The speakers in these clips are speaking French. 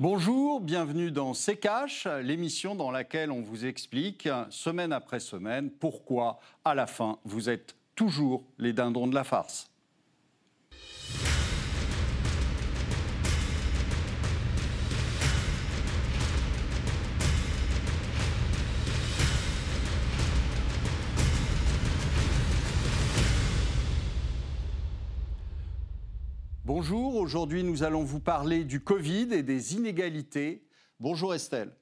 Bonjour, bienvenue dans C'est l'émission dans laquelle on vous explique semaine après semaine pourquoi, à la fin, vous êtes toujours les dindons de la farce. Bonjour, aujourd'hui nous allons vous parler du Covid et des inégalités. Bonjour Estelle.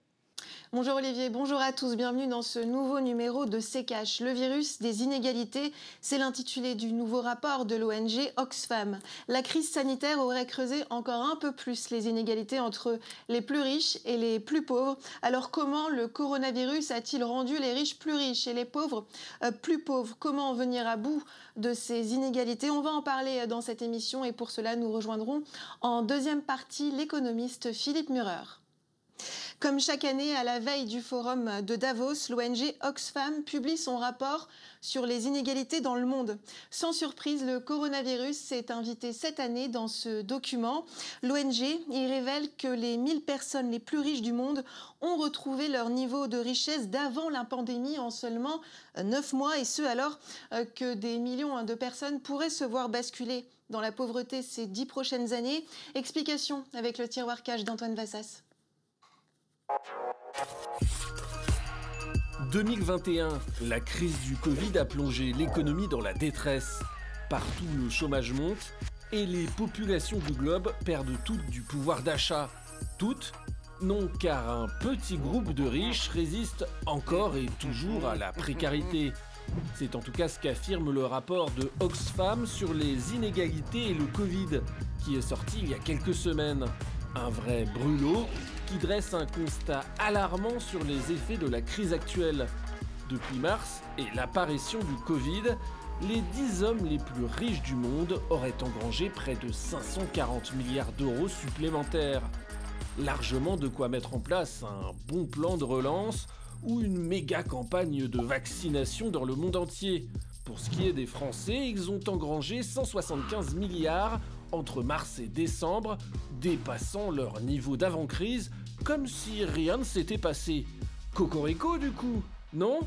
Bonjour Olivier, bonjour à tous, bienvenue dans ce nouveau numéro de CKH, le virus des inégalités. C'est l'intitulé du nouveau rapport de l'ONG Oxfam. La crise sanitaire aurait creusé encore un peu plus les inégalités entre les plus riches et les plus pauvres. Alors comment le coronavirus a-t-il rendu les riches plus riches et les pauvres euh, plus pauvres? Comment venir à bout de ces inégalités? On va en parler dans cette émission et pour cela nous rejoindrons en deuxième partie l'économiste Philippe Murer. Comme chaque année, à la veille du forum de Davos, l'ONG Oxfam publie son rapport sur les inégalités dans le monde. Sans surprise, le coronavirus s'est invité cette année dans ce document. L'ONG y révèle que les 1000 personnes les plus riches du monde ont retrouvé leur niveau de richesse d'avant la pandémie en seulement 9 mois, et ce alors euh, que des millions de personnes pourraient se voir basculer dans la pauvreté ces 10 prochaines années. Explication avec le tiroir cash d'Antoine Vassas. 2021, la crise du Covid a plongé l'économie dans la détresse. Partout, le chômage monte et les populations du globe perdent toutes du pouvoir d'achat. Toutes Non, car un petit groupe de riches résiste encore et toujours à la précarité. C'est en tout cas ce qu'affirme le rapport de Oxfam sur les inégalités et le Covid, qui est sorti il y a quelques semaines. Un vrai brûlot qui dresse un constat alarmant sur les effets de la crise actuelle. Depuis mars et l'apparition du Covid, les 10 hommes les plus riches du monde auraient engrangé près de 540 milliards d'euros supplémentaires. Largement de quoi mettre en place un bon plan de relance ou une méga campagne de vaccination dans le monde entier. Pour ce qui est des Français, ils ont engrangé 175 milliards entre mars et décembre, dépassant leur niveau d'avant-crise, comme si rien ne s'était passé. Cocorico du coup, non?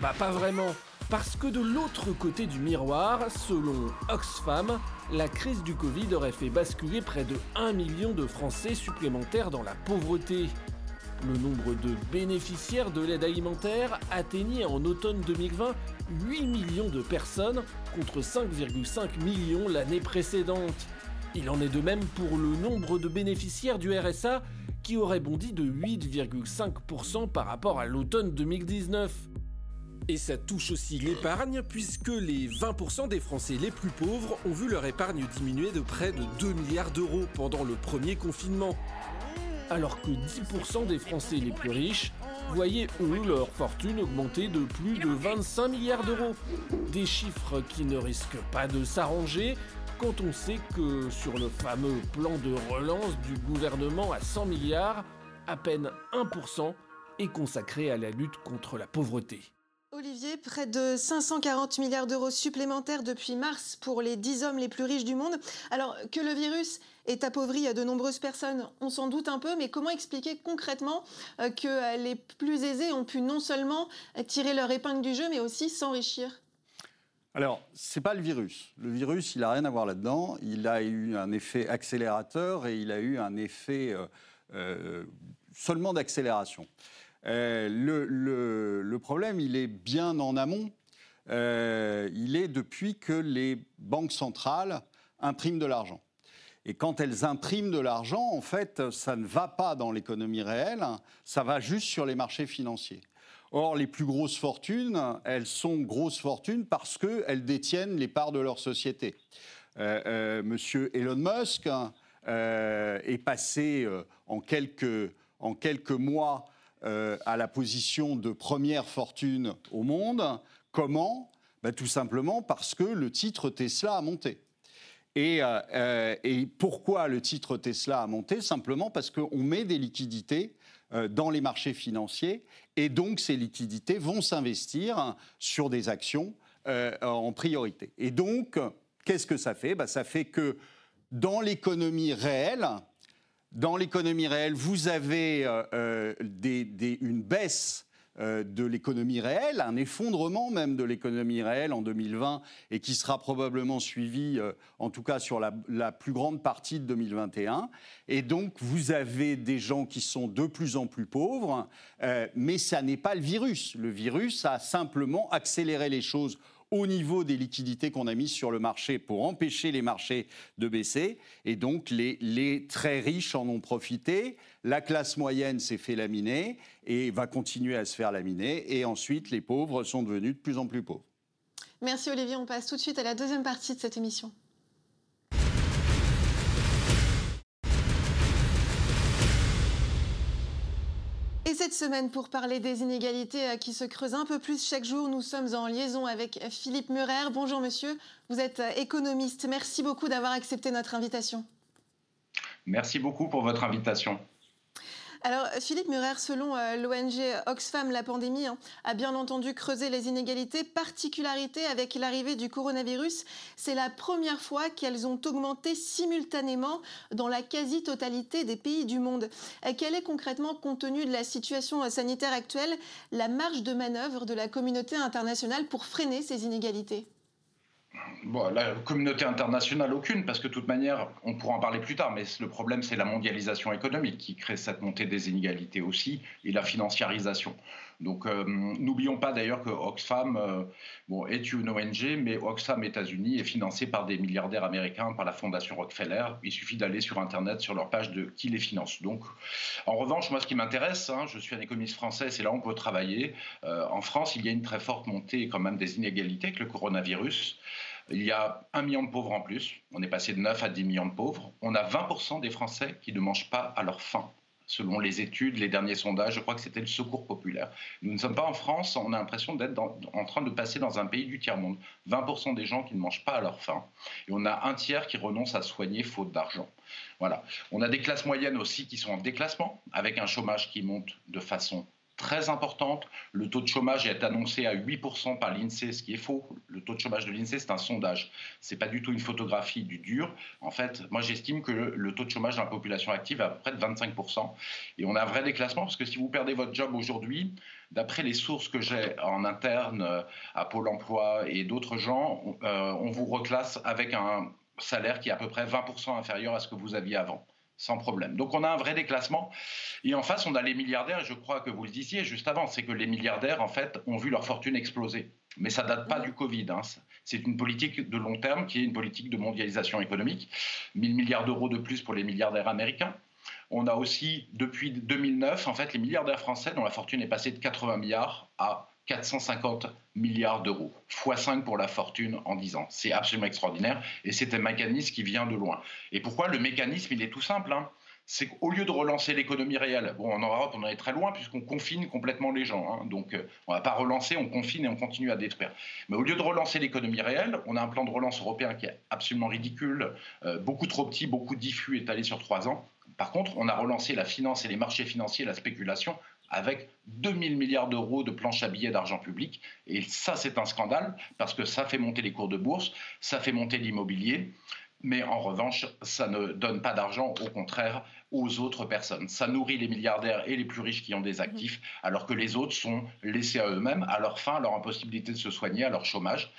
Bah pas vraiment, parce que de l'autre côté du miroir, selon Oxfam, la crise du Covid aurait fait basculer près de 1 million de Français supplémentaires dans la pauvreté. Le nombre de bénéficiaires de l'aide alimentaire atteignait en automne 2020 8 millions de personnes contre 5,5 millions l'année précédente. Il en est de même pour le nombre de bénéficiaires du RSA qui aurait bondi de 8,5% par rapport à l'automne 2019. Et ça touche aussi l'épargne puisque les 20% des Français les plus pauvres ont vu leur épargne diminuer de près de 2 milliards d'euros pendant le premier confinement alors que 10% des Français les plus riches voyaient eux leur fortune augmenter de plus de 25 milliards d'euros. Des chiffres qui ne risquent pas de s'arranger quand on sait que sur le fameux plan de relance du gouvernement à 100 milliards, à peine 1% est consacré à la lutte contre la pauvreté. Olivier, près de 540 milliards d'euros supplémentaires depuis mars pour les 10 hommes les plus riches du monde. Alors que le virus ait appauvri de nombreuses personnes, on s'en doute un peu, mais comment expliquer concrètement euh, que les plus aisés ont pu non seulement tirer leur épingle du jeu, mais aussi s'enrichir? Alors, ce n'est pas le virus. Le virus, il n'a rien à voir là-dedans. Il a eu un effet accélérateur et il a eu un effet euh, euh, seulement d'accélération. Euh, le, problème, il est bien en amont. Euh, il est depuis que les banques centrales impriment de l'argent. Et quand elles impriment de l'argent, en fait, ça ne va pas dans l'économie réelle, ça va juste sur les marchés financiers. Or, les plus grosses fortunes, elles sont grosses fortunes parce qu'elles détiennent les parts de leur société. Euh, monsieur Elon Musk est passé en, quelques, en quelques mois euh, à la position de première fortune au monde. Comment? Ben, Tout simplement parce que le titre Tesla a monté. Et, euh, euh, pourquoi le titre Tesla a monté? Simplement parce qu'on met des liquidités dans les marchés financiers et donc ces liquidités vont s'investir sur des actions en priorité. Et donc, qu'est-ce que ça fait? Ben, Ça fait que dans l'économie réelle, dans l'économie réelle, vous avez une baisse euh, de l'économie réelle, un effondrement même de l'économie réelle en 2020 et qui sera probablement suivi, euh, en tout cas sur la, plus grande partie de 2021. Et donc, vous avez des gens qui sont de plus en plus pauvres, euh, mais ça n'est pas le virus. Le virus a simplement accéléré les choses au niveau des liquidités qu'on a mises sur le marché pour empêcher les marchés de baisser. Et donc, les, les très riches en ont profité. La classe moyenne s'est fait laminer et va continuer à se faire laminer. Et ensuite, les pauvres sont devenus de plus en plus pauvres. Merci Olivier. On passe tout de suite à la deuxième partie de cette émission. Et cette semaine, pour parler des inégalités euh, qui se creusent un peu plus chaque jour, nous sommes en liaison avec Philippe Murer. Bonjour monsieur, vous êtes euh, économiste. Merci beaucoup d'avoir accepté notre invitation. Merci beaucoup pour votre invitation. Alors, Philippe Murer, selon euh, l'ONG Oxfam, la pandémie hein, a bien entendu creusé les inégalités. Particularité avec l'arrivée du coronavirus, c'est la première fois qu'elles ont augmenté simultanément dans la quasi-totalité des pays du monde. Euh, quelle est concrètement, compte tenu de la situation euh, sanitaire actuelle, la marge de manœuvre de la communauté internationale pour freiner ces inégalités? La communauté internationale, aucune, parce que de toute manière, on pourra en parler plus tard, mais le problème, c'est la mondialisation économique qui crée cette montée des inégalités aussi, et la financiarisation. Donc, euh, n'oublions pas d'ailleurs que Oxfam euh, bon, est une ONG, mais Oxfam États-Unis est financé par des milliardaires américains, par la Fondation Rockefeller. Il suffit d'aller sur Internet, sur leur page de qui les finance. Donc, en revanche, moi, ce qui m'intéresse, hein, je suis un économiste français, c'est là où on peut travailler. Euh, en France, il y a une très forte montée quand même des inégalités avec le coronavirus. Il y a un million de pauvres en plus. On est passé de 9 à 10 millions de pauvres. On a 20% des Français qui ne mangent pas à leur faim. Selon les études, les derniers sondages, je crois que c'était le secours populaire. Nous ne sommes pas en France, on a l'impression d'être en train de passer dans un pays du tiers-monde. 20% des gens qui ne mangent pas à leur faim. Et on a un tiers qui renonce à soigner faute d'argent. Voilà. On a des classes moyennes aussi qui sont en déclassement, avec un chômage qui monte de façon très importante. Le taux de chômage est annoncé à 8% par l'INSEE, ce qui est faux. Le taux de chômage de l'INSEE, c'est un sondage. Ce n'est pas du tout une photographie du dur. En fait, moi, j'estime que le, taux de chômage dans la population active est à peu près de 25%. Et on a un vrai déclassement parce que si vous perdez votre job aujourd'hui, d'après les sources que j'ai en interne euh, à Pôle emploi et d'autres gens, euh, on vous reclasse avec un salaire qui est à peu près 20% inférieur à ce que vous aviez avant sans problème. Donc on a un vrai déclassement. Et en face, on a les milliardaires, je crois que vous le disiez juste avant, c'est que les milliardaires, en fait, ont vu leur fortune exploser. Mais ça date pas du Covid. Hein. C'est une politique de long terme qui est une politique de mondialisation économique. 1000 milliards d'euros de plus pour les milliardaires américains. On a aussi, depuis 2009, en fait, les milliardaires français dont la fortune est passée de 80 milliards à 450 milliards d'euros, x 5 pour la fortune en 10 ans. C'est absolument extraordinaire et c'est un mécanisme qui vient de loin. Et pourquoi Le mécanisme, il est tout simple. Hein? c'est qu'au lieu de relancer l'économie réelle, bon, en Europe, on en est très loin puisqu'on confine complètement les gens. Hein. donc, euh, on ne va pas relancer, on confine et on continue à détruire. Mais au lieu de relancer l'économie réelle, on a un plan de relance européen qui est absolument ridicule, euh, beaucoup trop petit, beaucoup diffus, étalé sur trois ans. Par contre, on a relancé la finance et les marchés financiers, la spéculation, avec 2000 milliards d'euros de planches à billets d'argent public. Et ça, c'est un scandale, parce que ça fait monter les cours de bourse, ça fait monter l'immobilier, mais en revanche, ça ne donne pas d'argent, au contraire, aux autres personnes. Ça nourrit les milliardaires et les plus riches qui ont des actifs, alors que les autres sont laissés à eux-mêmes, à leur faim, à leur impossibilité de se soigner, à leur chômage.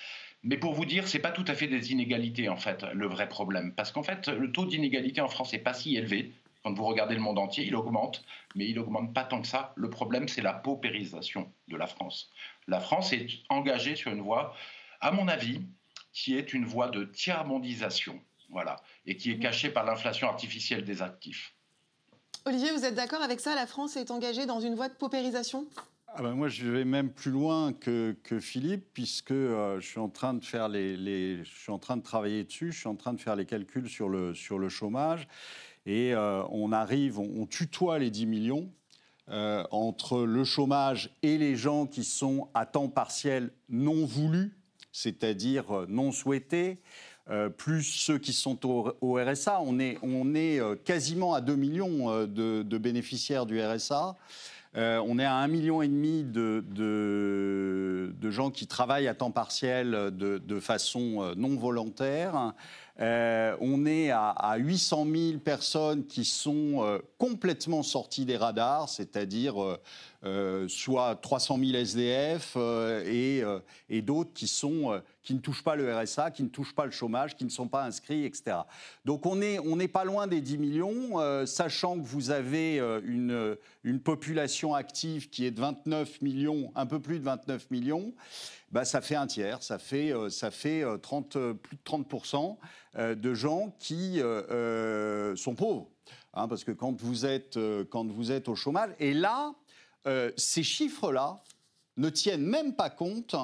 Mais pour vous dire, c'est pas tout à fait des inégalités en fait le vrai problème, parce qu'en fait le taux d'inégalité en France n'est pas si élevé. Quand vous regardez le monde entier, il augmente, mais il augmente pas tant que ça. Le problème, c'est la paupérisation de la France. La France est engagée sur une voie, à mon avis, qui est une voie de tiers-mondisation, voilà, et qui est cachée par l'inflation artificielle des actifs. Olivier, vous êtes d'accord avec ça? La France est engagée dans une voie de paupérisation? Ah ben moi, je vais même plus loin que, Philippe, puisque euh, je suis en train de faire les, je suis en train de travailler dessus, je suis en train de faire les calculs sur le, sur le chômage. Et euh, on arrive, on, tutoie les 10 millions euh, entre le chômage et les gens qui sont à temps partiel non voulus, c'est-à-dire euh, non souhaités. plus ceux qui sont au, RSA. On est, on est quasiment à 2 millions de, bénéficiaires du RSA. on est à 1,5 million et demi de, de, gens qui travaillent à temps partiel de, de façon non volontaire. Euh, on est à, 800 000 personnes qui sont euh, complètement sorties des radars, c'est-à-dire euh, soit 300 000 SDF et, d'autres qui, ne touchent pas le RSA, qui ne touchent pas le chômage, qui ne sont pas inscrits, etc. Donc on n'est pas loin des 10 millions, sachant que vous avez une population active qui est de 29 millions, un peu plus de 29 millions. Bah, ça fait un tiers, ça fait, ça fait 30, plus de 30% de gens qui sont pauvres. Hein, parce que quand vous, êtes, quand vous êtes au chômage, et là, ces chiffres-là ne tiennent même pas compte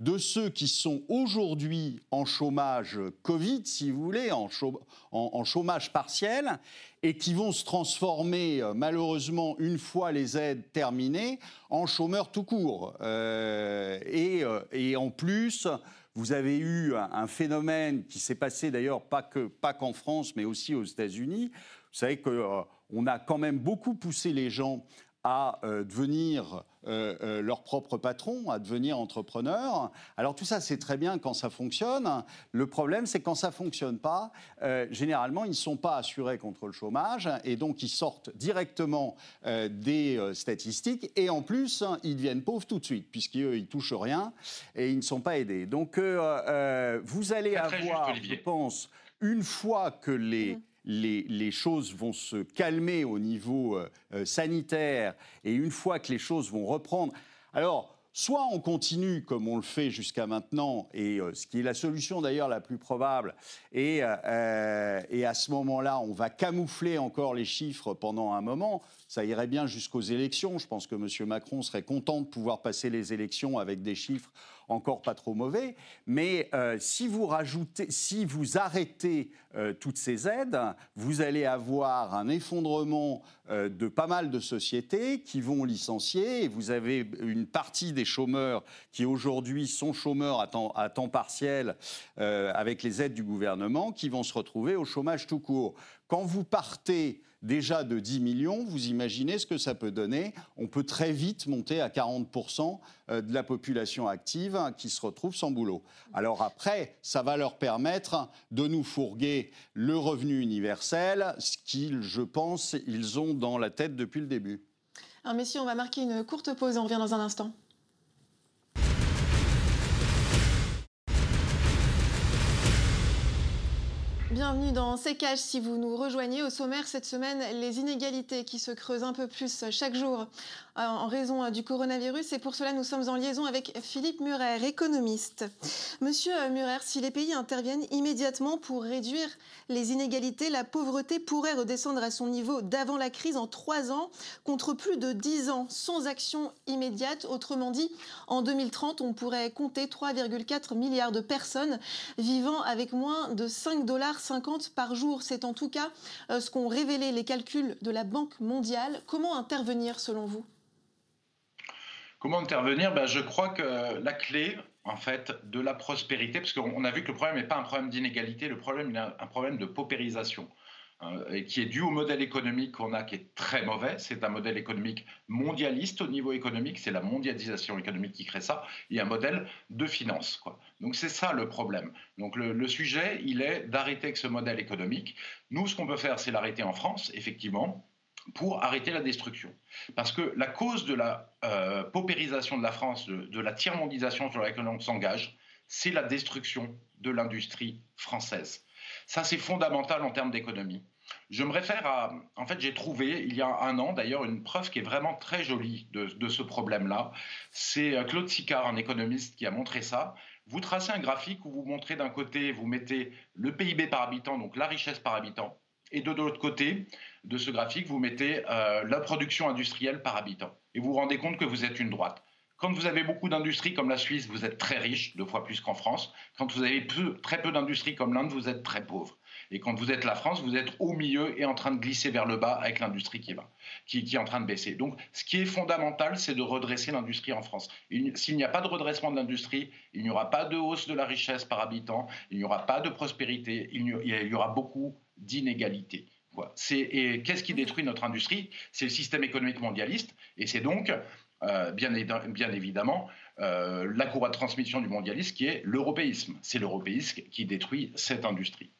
de ceux qui sont aujourd'hui en chômage Covid, si vous voulez, en, chômage partiel, et qui vont se transformer euh, malheureusement une fois les aides terminées en chômeurs tout court. Euh, euh, et, en plus, vous avez eu un, phénomène qui s'est passé d'ailleurs pas que pas qu'en France, mais aussi aux États-Unis. Vous savez qu'on a quand même beaucoup poussé les gens à devenir euh, euh, leur propre patron, à devenir entrepreneur. Alors tout ça, c'est très bien quand ça fonctionne. Le problème, c'est quand ça fonctionne pas, euh, généralement, ils ne sont pas assurés contre le chômage et donc ils sortent directement des statistiques et en plus, ils deviennent pauvres tout de suite puisqu'ils ne touchent rien et ils ne sont pas aidés. Donc vous allez avoir, je pense, une fois que les... Mmh les, choses vont se calmer au niveau euh, euh, sanitaire et une fois que les choses vont reprendre. Alors, Soit on continue comme on le fait jusqu'à maintenant, et euh, ce qui est la solution d'ailleurs la plus probable, et, et à ce moment-là, on va camoufler encore les chiffres pendant un moment. Ça irait bien jusqu'aux élections. Je pense que M. Macron serait content de pouvoir passer les élections avec des chiffres encore pas trop mauvais. Mais euh, si vous rajoutez, si vous arrêtez euh, toutes ces aides, vous allez avoir un effondrement euh, de pas mal de sociétés qui vont licencier. Et vous avez une partie des chômeurs qui aujourd'hui sont chômeurs à temps, à temps partiel avec les aides du gouvernement qui vont se retrouver au chômage tout court. Quand vous partez déjà de 10 millions, vous imaginez ce que ça peut donner. On peut très vite monter à 40% euh, de la population active qui se retrouve sans boulot. Alors après, ça va leur permettre de nous fourguer le revenu universel, ce qu'ils, je pense, ils ont dans la tête depuis le début. Alors messieurs, on va marquer une courte pause et on revient dans un instant. Bienvenue dans C'est si vous nous rejoignez. Au sommaire cette semaine, les inégalités qui se creusent un peu plus chaque jour euh, en raison euh, du coronavirus. Et pour cela, nous sommes en liaison avec Philippe Murer, économiste. Monsieur euh, Murer, si les pays interviennent immédiatement pour réduire les inégalités, la pauvreté pourrait redescendre à son niveau d'avant la crise en trois ans, contre plus de dix ans sans action immédiate. Autrement dit, en 2030, on pourrait compter 3,4 milliards de personnes vivant avec moins de 5,50 dollars par jour. C'est en tout cas ce qu'ont révélé les calculs de la Banque mondiale. Comment intervenir selon vous? Comment intervenir? Ben, Je crois que la clé, en fait, de la prospérité, parce qu'on a vu que le problème n'est pas un problème d'inégalité, le problème est un problème de paupérisation. Hein, et qui est dû au modèle économique qu'on a, qui est très mauvais. C'est un modèle économique mondialiste au niveau économique, c'est la mondialisation économique qui crée ça, et un modèle de finance. Donc c'est ça le problème. Donc le, le sujet, il est d'arrêter avec ce modèle économique. Nous, ce qu'on peut faire, c'est l'arrêter en France, effectivement, pour arrêter la destruction. Parce que la cause de la euh, paupérisation de la France, de, la tiers-mondisation sur laquelle on s'engage, c'est la destruction de l'industrie française. Ça, c'est fondamental en termes d'économie. Je me réfère à, en fait, j'ai trouvé il y a un an d'ailleurs une preuve qui est vraiment très jolie de, ce problème-là. C'est euh, Claude Sicard, un économiste, qui a montré ça. Vous tracez un graphique où vous montrez d'un côté, vous mettez le PIB par habitant, donc la richesse par habitant, et de l'autre côté de ce graphique, vous mettez euh, la production industrielle par habitant. Et vous vous rendez compte que vous êtes une droite. Quand vous avez beaucoup d'industries comme la Suisse, vous êtes très riche, deux fois plus qu'en France. Quand vous avez très peu d'industries comme l'Inde, vous êtes très pauvre. Et quand vous êtes la France, vous êtes au milieu et en train de glisser vers le bas avec l'industrie qui, qui, est en train de baisser. Donc, ce qui est fondamental, c'est de redresser l'industrie en France. S'il n'y a pas de redressement de l'industrie, il n'y aura pas de hausse de la richesse par habitant, il n'y aura pas de prospérité, il y aura beaucoup d'inégalités. Et qu'est-ce qui détruit notre industrie? C'est le système économique mondialiste, et c'est donc, euh, bien, bien, évidemment, euh, la courroie de transmission du mondialisme qui est l'européisme. C'est l'européisme qui détruit cette industrie.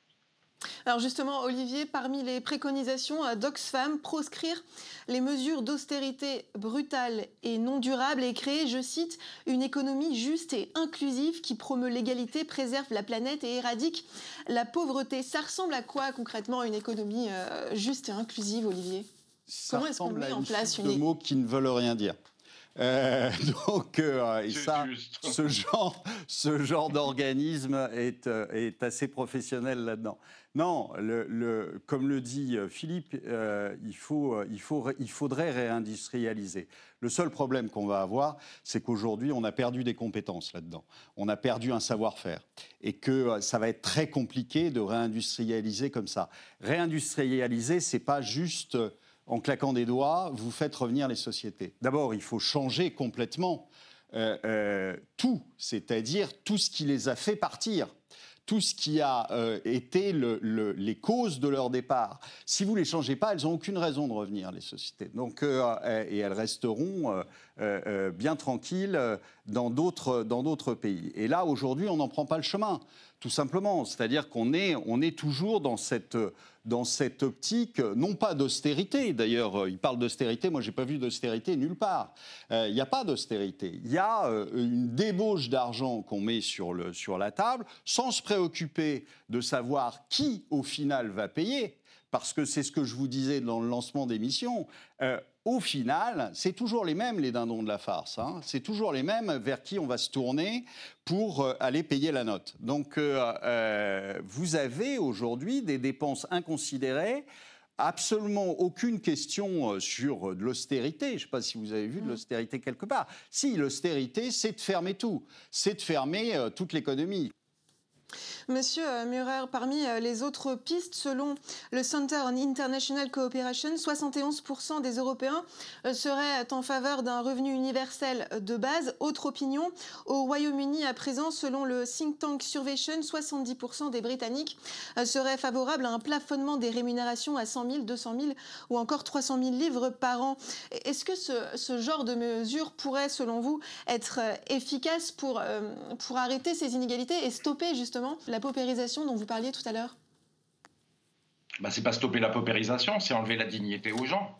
Alors justement, Olivier, parmi les préconisations d'Oxfam, proscrire les mesures d'austérité brutales et non durables et créer, je cite, une économie juste et inclusive qui promeut l'égalité, préserve la planète et éradique la pauvreté. Ça ressemble à quoi concrètement une économie euh, juste et inclusive, Olivier? Ça Comment est-ce qu'on met en place une... mots qui ne veulent rien dire. Euh, donc, euh, et ça, ce genre, ce genre d'organisme est, euh, est, assez professionnel là-dedans. Non, le, comme le dit Philippe, il, faut, il, faut, il faudrait réindustrialiser. Le seul problème qu'on va avoir, c'est qu'aujourd'hui, on a perdu des compétences là-dedans. On a perdu un savoir-faire. Et que ça va être très compliqué de réindustrialiser comme ça. Réindustrialiser, c'est pas juste en claquant des doigts, vous faites revenir les sociétés. D'abord, il faut changer complètement euh, euh, tout, c'est-à-dire tout ce qui les a fait partir tout ce qui a euh, été les causes de leur départ. Si vous ne les changez pas, elles n'ont aucune raison de revenir, les sociétés. Donc, et elles resteront bien tranquilles dans d'autres pays. Et là, aujourd'hui, on n'en prend pas le chemin, tout simplement. C'est-à-dire qu'on est, on est toujours dans cette dans cette optique, non pas d'austérité, d'ailleurs, euh, il parle d'austérité, moi j'ai pas vu d'austérité nulle part. Euh, il n'y a pas d'austérité. Il y a euh, une débauche d'argent qu'on met sur, le, sur la table, sans se préoccuper de savoir qui, au final, va payer parce que c'est ce que je vous disais dans le lancement d'émission au final, c'est toujours les mêmes, les dindons de la farce. Hein. C'est toujours les mêmes vers qui on va se tourner pour euh, aller payer la note. Donc, euh, euh, vous avez aujourd'hui des dépenses inconsidérées absolument aucune question sur de l'austérité. Je ne sais pas si vous avez vu de mmh. l'austérité quelque part. Si, l'austérité, c'est de fermer tout. C'est de fermer toute l'économie. Monsieur euh, Murer, parmi euh, les autres pistes, selon le Center on International Cooperation, 71% des Européens euh, seraient en faveur d'un revenu universel de base. Autre opinion, au Royaume-Uni à présent, selon le think tank Survation, 70% des Britanniques seraient favorables à un plafonnement des rémunérations à 100 000, 200 000 ou encore 300 000 livres par an. Est-ce que ce, ce, genre de mesure pourrait, selon vous, être efficace pour, pour arrêter ces inégalités et stopper justement la paupérisation dont vous parliez tout à l'heure bah, C'est pas stopper la paupérisation, c'est enlever la dignité aux gens.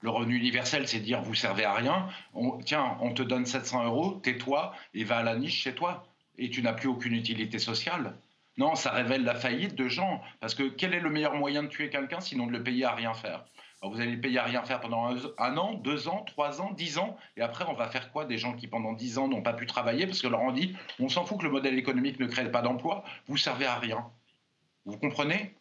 Le revenu universel, c'est dire vous servez à rien. tiens, on te donne 700 euros, tais-toi et va à la niche chez toi. Et tu n'as plus aucune utilité sociale. Non, ça révèle la faillite de gens. Parce que quel est le meilleur moyen de tuer quelqu'un sinon de le payer à rien faire? Vous allez le payer à rien faire pendant un, an, deux ans, trois ans, dix ans, et après on va faire quoi des gens qui pendant dix ans n'ont pas pu travailler? Parce que leur on dit on s'en fout que le modèle économique ne crée pas d'emploi, vous servez à rien. Vous comprenez?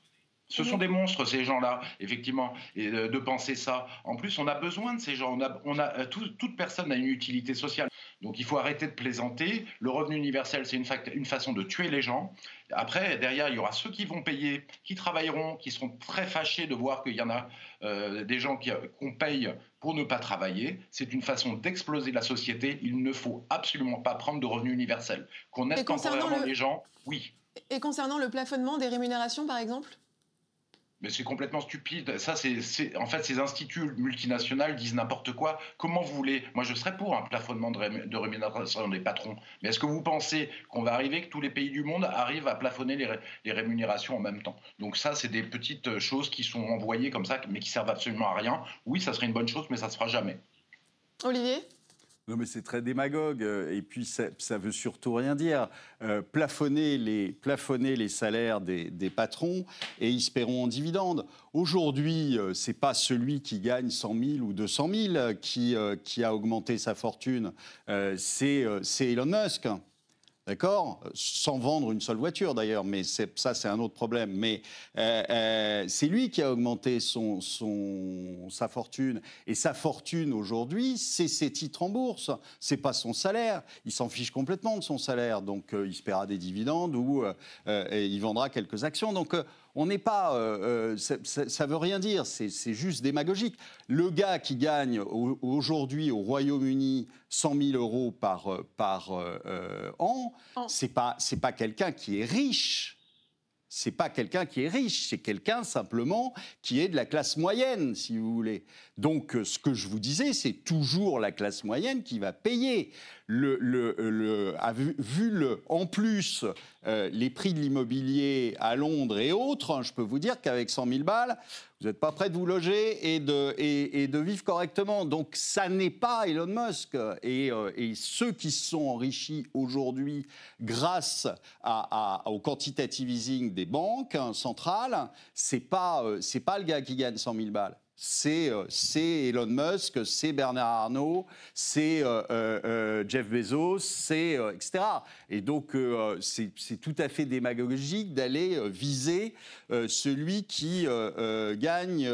Ce sont des monstres, ces gens-là, effectivement, et de, penser ça. En plus, on a besoin de ces gens. On a, euh, toute personne a une utilité sociale. Donc il faut arrêter de plaisanter. Le revenu universel, c'est une, façon de tuer les gens. Après, derrière, il y aura ceux qui vont payer, qui travailleront, qui seront très fâchés de voir qu'il y en a euh, des gens qu'on paye pour ne pas travailler. C'est une façon d'exploser la société. Il ne faut absolument pas prendre de revenu universel. Qu'on aide temporairement les gens, oui. Et concernant le plafonnement des rémunérations, par exemple? Mais c'est complètement stupide. Ça, c'est, en fait, ces instituts multinationaux disent n'importe quoi. Comment vous voulez? Moi, je serais pour un plafonnement de, rémunération des patrons. Mais est-ce que vous pensez qu'on va arriver, que tous les pays du monde arrivent à plafonner les, rémunérations en même temps? Donc ça, c'est des petites choses qui sont envoyées comme ça, mais qui servent absolument à rien. Oui, ça serait une bonne chose, mais ça ne se fera jamais. Olivier? Non, mais c'est très démagogue. Euh, et puis, ça, ne veut surtout rien dire. Euh, plafonner, les, plafonner les salaires des, patrons et ils se paieront en dividendes. Aujourd'hui, euh, c'est pas celui qui gagne 100 000 ou 200 000 qui, qui a augmenté sa fortune. c'est Elon Musk. D'accord? Sans vendre une seule voiture d'ailleurs, mais ça c'est un autre problème. Mais euh, euh, c'est lui qui a augmenté son, sa fortune. Et sa fortune aujourd'hui, c'est ses titres en bourse. C'est pas son salaire. Il s'en fiche complètement de son salaire. Donc euh, il se paiera des dividendes ou il vendra quelques actions. Donc on n'est pas. Euh, euh, ça, ne veut rien dire, c'est juste démagogique. Le gars qui gagne aujourd'hui au Royaume-Uni 100 000 euros par, euh, par an, c'est pas, pas quelqu'un qui est riche. C'est pas quelqu'un qui est riche, c'est quelqu'un simplement qui est de la classe moyenne, si vous voulez. Donc, ce que je vous disais, c'est toujours la classe moyenne qui va payer. Le, a vu, en plus euh, les prix de l'immobilier à Londres et autres, hein, je peux vous dire qu'avec 100 000 balles, vous n'êtes pas prêt de vous loger et de, vivre correctement. Donc ça n'est pas Elon Musk. Et, euh, ceux qui se sont enrichis aujourd'hui grâce au quantitative easing des banques hein, centrales, c'est pas, euh, c'est pas le gars qui gagne 100 000 balles. Euh, c'est Elon Musk, c'est Bernard Arnault, c'est euh, euh, Jeff Bezos, c'est etc. Et donc c'est tout à fait démagogique d'aller viser celui qui gagne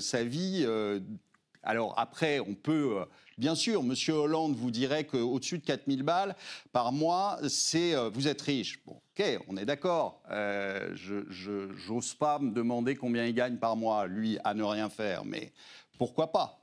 sa vie. alors après, on peut Bien sûr, M. Hollande vous dirait qu'au-dessus de 4000 balles par mois, c'est vous êtes riche. Bon, ok, on est d'accord. Euh, je n'ose pas me demander combien il gagne par mois, lui, à ne rien faire, mais pourquoi pas?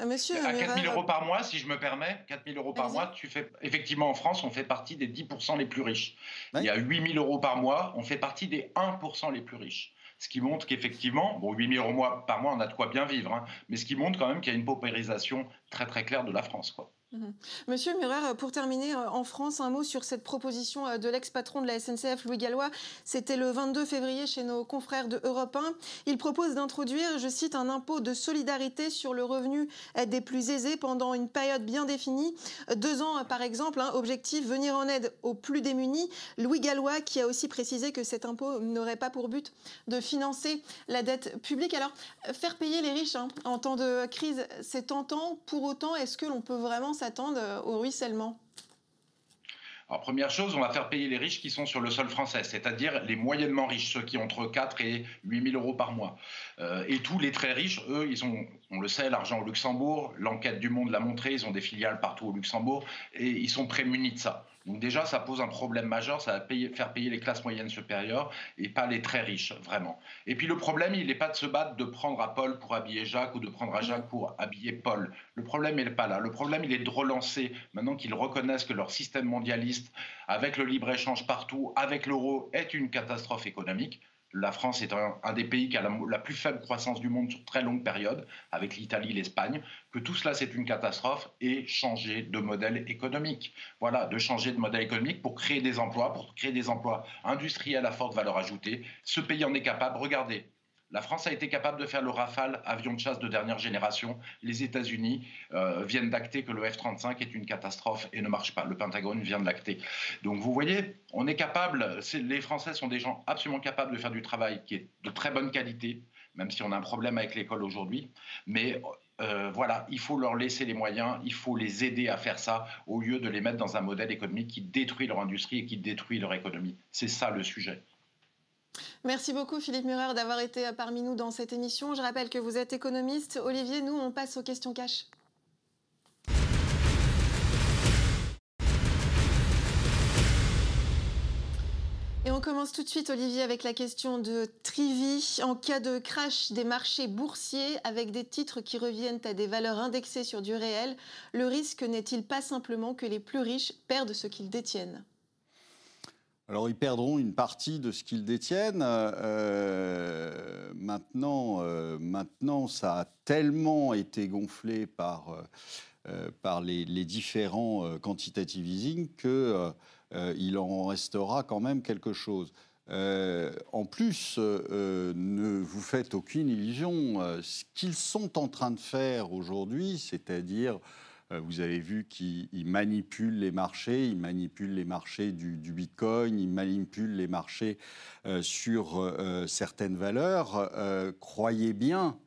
Euh, Monsieur à 4 000 euros par mois, si je me permets, 4 000 euros par mois, tu fais effectivement en France, on fait partie des 10% les plus riches. Il y a 8 000 euros par mois, on fait partie des 1% les plus riches. Ce qui montre qu'effectivement, bon, 8 000 euros par mois, on a de quoi bien vivre, hein, mais ce qui montre quand même qu'il y a une paupérisation très très claire de la France. Quoi. Mhm. Monsieur Murer, pour terminer, euh, en France, un mot sur cette proposition euh, de l'ex-patron de la SNCF, Louis Gallois. C'était le 22 février chez nos confrères de Europe 1. Il propose d'introduire, je cite, un impôt de solidarité sur le revenu des plus aisés pendant une période bien définie. Deux ans, par exemple. Hein, objectif, venir en aide aux plus démunis. Louis Gallois qui a aussi précisé que cet impôt n'aurait pas pour but de financer la dette publique. Alors, faire payer les riches hein, en temps de crise, c'est tentant. Pour autant, est-ce que l'on peut vraiment s'attendent euh, au ruissellement alors, première chose, on va faire payer les riches qui sont sur le sol français, c'est-à-dire les moyennement riches, ceux qui ont entre 4 et 8 000 euros par mois. Euh, et tous les très riches, eux, ils ont, on le sait, l'argent au Luxembourg, l'enquête du Monde l'a montré, ils ont des filiales partout au Luxembourg, et ils sont prémunis de ça. Donc déjà, ça pose un problème majeur, ça va faire payer les classes moyennes supérieures et pas les très riches, vraiment. Et puis le problème, il n'est pas de se battre de prendre à Paul pour habiller Jacques ou de prendre à Jacques pour habiller Paul. Le problème, n'est pas là. Le problème, il est de relancer, maintenant qu'ils reconnaissent que leur système mondialiste, avec le libre-échange partout, avec l'euro, est une catastrophe économique, la France est un, des pays qui a la, plus faible croissance du monde sur très longue période, avec l'Italie, l'Espagne, que tout cela c'est une catastrophe et changer de modèle économique. Voilà, de changer de modèle économique pour créer des emplois, pour créer des emplois industriels à forte valeur ajoutée. Ce pays en est capable. Regardez, la France a été capable de faire le Rafale, avion de chasse de dernière génération. Les États-Unis euh, viennent d'acter que le F-35 est une catastrophe et ne marche pas. Le Pentagone vient de l'acter. Donc vous voyez, on est capable, les Français sont des gens absolument capables de faire du travail qui est de très bonne qualité, même si on a un problème avec l'école aujourd'hui. Mais euh, voilà, il faut leur laisser les moyens, il faut les aider à faire ça au lieu de les mettre dans un modèle économique qui détruit leur industrie et qui détruit leur économie. C'est ça le sujet. Merci beaucoup Philippe Murer d'avoir été parmi nous dans cette émission. Je rappelle que vous êtes économiste. Olivier, nous, on passe aux questions cash. Et on commence tout de suite, Olivier, avec la question de Trivi. En cas de crash des marchés boursiers avec des titres qui reviennent à des valeurs indexées sur du réel, le risque n'est-il pas simplement que les plus riches perdent ce qu'ils détiennent? Alors ils perdront une partie de ce qu'ils détiennent. Euh, maintenant, euh, maintenant, ça a tellement été gonflé par, euh, par les, différents quantitative easing qu'il en restera quand même quelque chose. en plus, ne vous faites aucune illusion. ce qu'ils sont en train de faire aujourd'hui, c'est-à-dire vous avez vu qu'ils manipulent les marchés, ils manipulent les marchés du, Bitcoin, ils manipulent les marchés euh, sur euh, certaines valeurs. croyez bien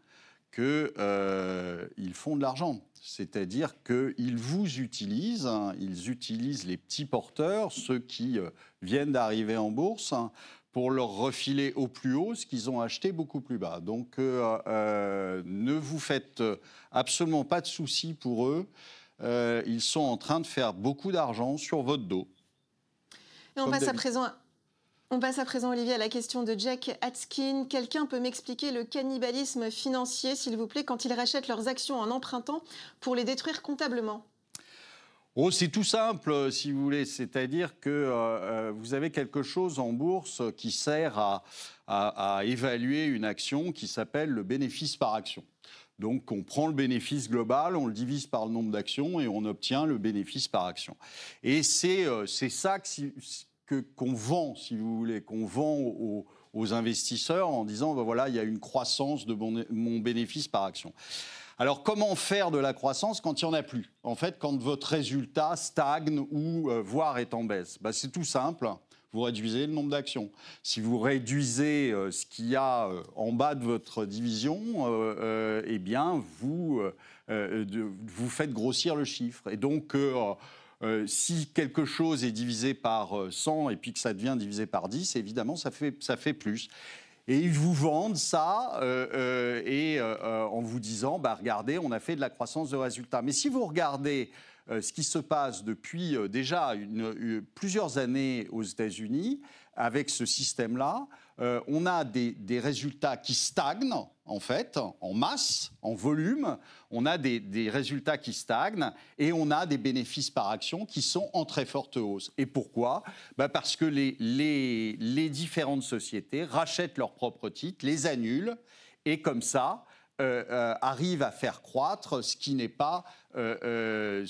qu'ils font de l'argent. C'est-à-dire qu'ils vous utilisent, hein, ils utilisent les petits porteurs, ceux qui viennent d'arriver en bourse, hein, pour leur refiler au plus haut ce qu'ils ont acheté beaucoup plus bas. Donc ne vous faites absolument pas de soucis pour eux. Euh, ils sont en train de faire beaucoup d'argent sur votre dos. on passe, à présent, on passe à présent, Olivier, à la question de Jack Atskin. Quelqu'un peut m'expliquer le cannibalisme financier, s'il vous plaît, quand ils rachètent leurs actions en empruntant pour les détruire comptablement? Oh, c'est tout simple, si vous voulez. C'est-à-dire que euh, euh, vous avez quelque chose en bourse qui sert à évaluer une action qui s'appelle le bénéfice par action. Donc on prend le bénéfice global, on le divise par le nombre d'actions et on obtient le bénéfice par action. Et c'est euh, ça qu'on vend, si vous voulez, qu'on vend aux, investisseurs en disant, ben voilà, il y a une croissance de mon, bénéfice par action. Alors comment faire de la croissance quand il n'y en a plus? En fait, quand votre résultat stagne ou euh, voire est en baisse, ben, c'est tout simple vous réduisez le nombre d'actions. Si vous réduisez euh, ce qu'il y a euh, en bas de votre division, eh bien, vous, vous faites grossir le chiffre. Et donc, si quelque chose est divisé par 100 et puis que ça devient divisé par 10, évidemment, ça fait, ça fait plus. Et ils vous vendent ça et, en vous disant, bah, regardez, on a fait de la croissance de résultats. Mais si vous regardez euh, ce qui se passe depuis euh, déjà plusieurs années aux États-Unis avec ce système-là. Euh, on a des, résultats qui stagnent, en fait, en masse, en volume. On a des, résultats qui stagnent et on a des bénéfices par action qui sont en très forte hausse. Et pourquoi? Bah, Parce que les, les différentes sociétés rachètent leurs propres titres, les annulent, et comme ça, arrive à faire croître ce qui n'est pas, euh,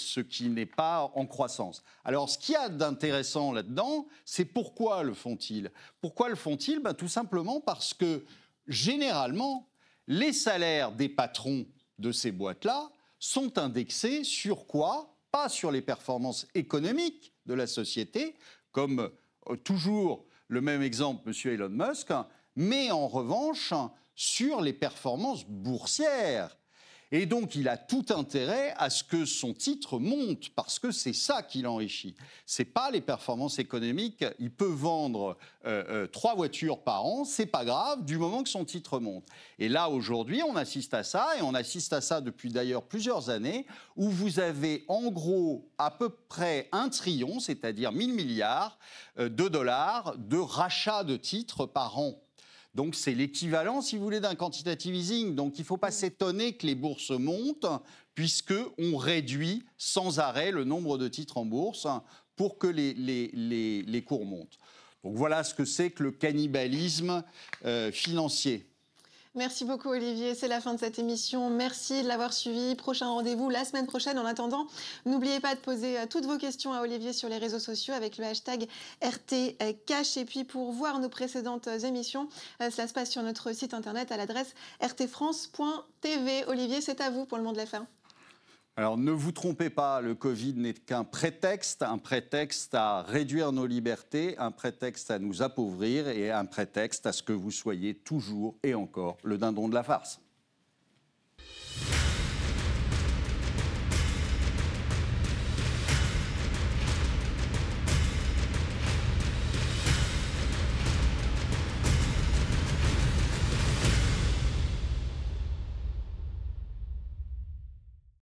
pas en croissance. Alors, ce qu'il y a d'intéressant là-dedans, c'est pourquoi le font-ils? Pourquoi le font-ils? Ben, Tout simplement parce que, généralement, les salaires des patrons de ces boîtes-là sont indexés sur quoi? Pas sur les performances économiques de la société, comme toujours le même exemple, M. Elon Musk, mais en revanche sur les performances boursières. Et donc, il a tout intérêt à ce que son titre monte, parce que c'est ça qui l'enrichit. C'est pas les performances économiques. Il peut vendre euh, euh, trois voitures par an, c'est pas grave, du moment que son titre monte. Et là, aujourd'hui, on assiste à ça, et on assiste à ça depuis d'ailleurs plusieurs années, où vous avez en gros à peu près un trillion, c'est-à-dire 1000 milliards euh, de dollars de rachat de titres par an. Donc c'est l'équivalent, si vous voulez, d'un quantitative easing. Donc il ne faut pas s'étonner que les bourses montent, puisqu'on réduit sans arrêt le nombre de titres en bourse pour que les, les, cours montent. Donc voilà ce que c'est que le cannibalisme euh, financier. Merci beaucoup Olivier, c'est la fin de cette émission. Merci de l'avoir suivi. Prochain rendez-vous la semaine prochaine. En attendant, n'oubliez pas de poser euh, toutes vos questions à Olivier sur les réseaux sociaux avec le hashtag RTCash. Et puis pour voir nos précédentes euh, émissions, euh, cela se passe sur notre site internet à l'adresse rtfrance.tv. Olivier, c'est à vous pour le monde de la fin. Alors ne vous trompez pas, le Covid n'est qu'un prétexte, un prétexte à réduire nos libertés, un prétexte à nous appauvrir et un prétexte à ce que vous soyez toujours et encore le dindon de la farce.